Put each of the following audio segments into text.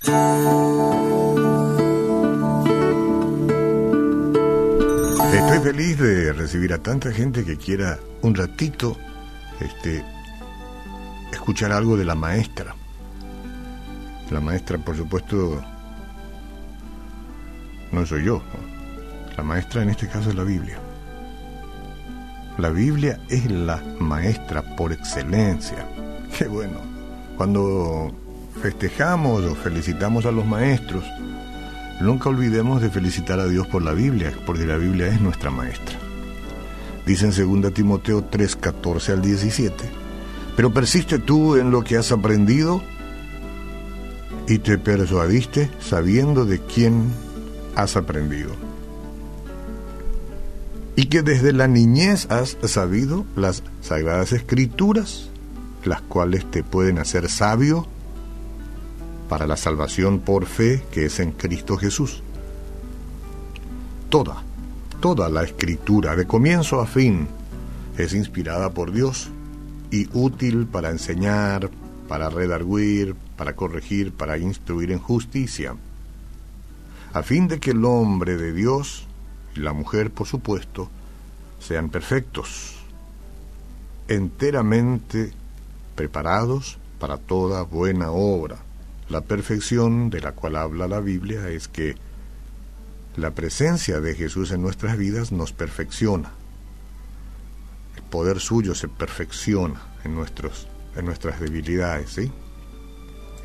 Estoy feliz de recibir a tanta gente que quiera un ratito este, escuchar algo de la maestra. La maestra, por supuesto, no soy yo. La maestra en este caso es la Biblia. La Biblia es la maestra por excelencia. Qué bueno. Cuando festejamos o felicitamos a los maestros, nunca olvidemos de felicitar a Dios por la Biblia, porque la Biblia es nuestra maestra. Dice en 2 Timoteo 3, 14 al 17, pero persiste tú en lo que has aprendido y te persuadiste sabiendo de quién has aprendido. Y que desde la niñez has sabido las sagradas escrituras, las cuales te pueden hacer sabio para la salvación por fe que es en Cristo Jesús. Toda, toda la escritura, de comienzo a fin, es inspirada por Dios y útil para enseñar, para redarguir, para corregir, para instruir en justicia, a fin de que el hombre de Dios y la mujer, por supuesto, sean perfectos, enteramente preparados para toda buena obra. La perfección de la cual habla la Biblia es que la presencia de Jesús en nuestras vidas nos perfecciona. El poder suyo se perfecciona en, nuestros, en nuestras debilidades, ¿sí?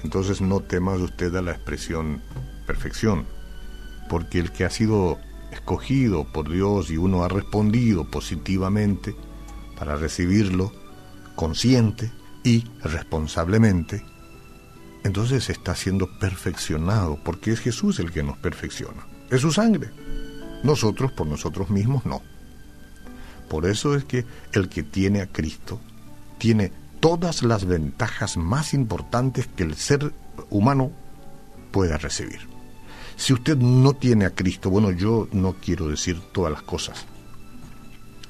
Entonces no temas usted a la expresión perfección, porque el que ha sido escogido por Dios y uno ha respondido positivamente para recibirlo consciente y responsablemente, entonces está siendo perfeccionado, porque es Jesús el que nos perfecciona. Es su sangre. Nosotros por nosotros mismos no. Por eso es que el que tiene a Cristo tiene todas las ventajas más importantes que el ser humano pueda recibir. Si usted no tiene a Cristo, bueno, yo no quiero decir todas las cosas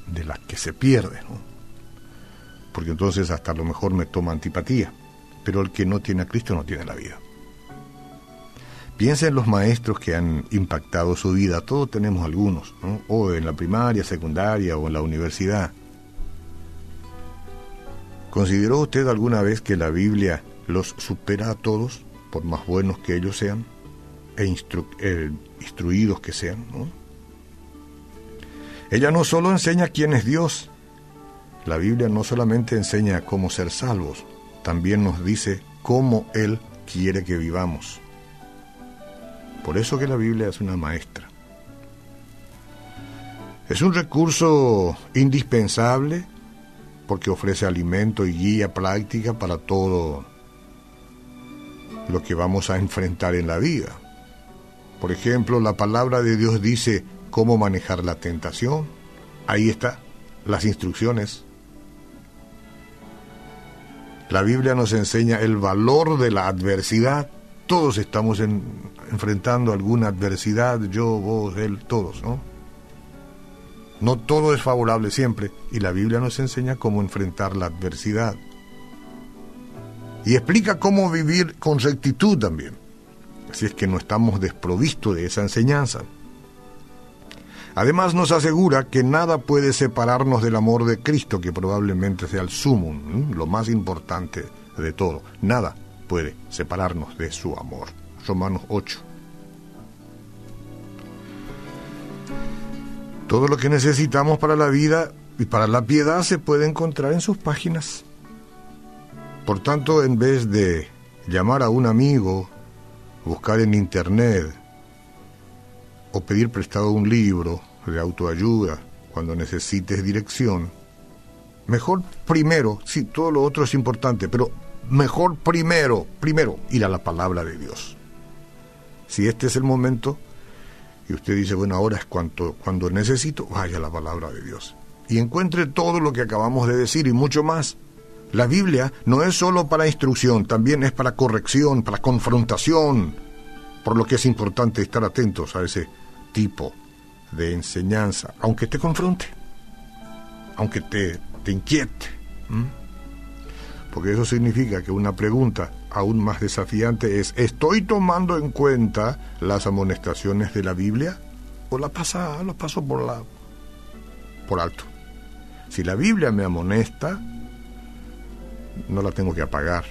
de las que se pierde, ¿no? porque entonces hasta a lo mejor me toma antipatía pero el que no tiene a Cristo no tiene la vida. Piensa en los maestros que han impactado su vida, todos tenemos algunos, o en la primaria, secundaria o en la universidad. ¿Consideró usted alguna vez que la Biblia los supera a todos, por más buenos que ellos sean, e eh, instruidos que sean? Ella no solo enseña quién es Dios, la Biblia no solamente enseña cómo ser salvos, también nos dice cómo Él quiere que vivamos. Por eso que la Biblia es una maestra. Es un recurso indispensable porque ofrece alimento y guía práctica para todo lo que vamos a enfrentar en la vida. Por ejemplo, la palabra de Dios dice cómo manejar la tentación. Ahí está, las instrucciones. La Biblia nos enseña el valor de la adversidad. Todos estamos enfrentando alguna adversidad, yo, vos, él, todos, ¿no? No todo es favorable siempre y la Biblia nos enseña cómo enfrentar la adversidad. Y explica cómo vivir con rectitud también, si es que no estamos desprovistos de esa enseñanza. Además nos asegura que nada puede separarnos del amor de Cristo, que probablemente sea el sumo, lo más importante de todo. Nada puede separarnos de su amor. Romanos 8. Todo lo que necesitamos para la vida y para la piedad se puede encontrar en sus páginas. Por tanto, en vez de llamar a un amigo, buscar en internet, o pedir prestado un libro de autoayuda cuando necesites dirección, mejor primero, sí, todo lo otro es importante, pero mejor primero, primero ir a la palabra de Dios. Si este es el momento y usted dice, bueno, ahora es cuando, necesito, vaya a la palabra de Dios. Y encuentre todo lo que acabamos de decir y mucho más. La Biblia no es solo para instrucción, también es para corrección, para confrontación, por lo que es importante estar atentos a ese tipo de enseñanza, aunque te confronte, aunque te, te inquiete. Porque eso significa que una pregunta aún más desafiante es, ¿estoy tomando en cuenta las amonestaciones de la Biblia? ¿O la pasa, lo paso por, la, por alto? Si la Biblia me amonesta, no la tengo que apagar.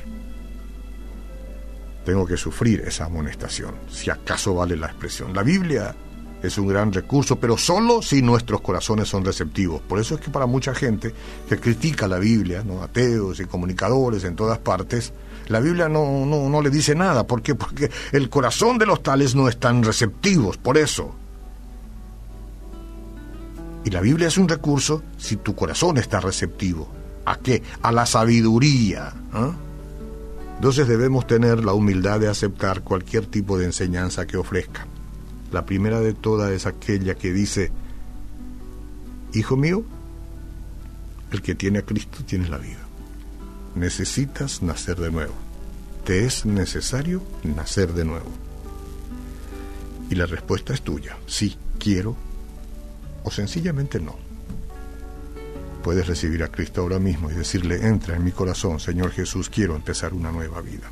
Tengo que sufrir esa amonestación, si acaso vale la expresión. La Biblia es un gran recurso, pero solo si nuestros corazones son receptivos. Por eso es que para mucha gente que critica la Biblia, ateos y comunicadores en todas partes, la Biblia no, no, no le dice nada. ¿Por qué? Porque el corazón de los tales no están receptivos, por eso. Y la Biblia es un recurso si tu corazón está receptivo. ¿A qué? A la sabiduría. ¿ah? Entonces debemos tener la humildad de aceptar cualquier tipo de enseñanza que ofrezca. La primera de todas es aquella que dice, Hijo mío, el que tiene a Cristo tiene la vida. Necesitas nacer de nuevo. Te es necesario nacer de nuevo. Y la respuesta es tuya. Sí, quiero o sencillamente no. Puedes recibir a Cristo ahora mismo y decirle, entra en mi corazón, Señor Jesús, quiero empezar una nueva vida.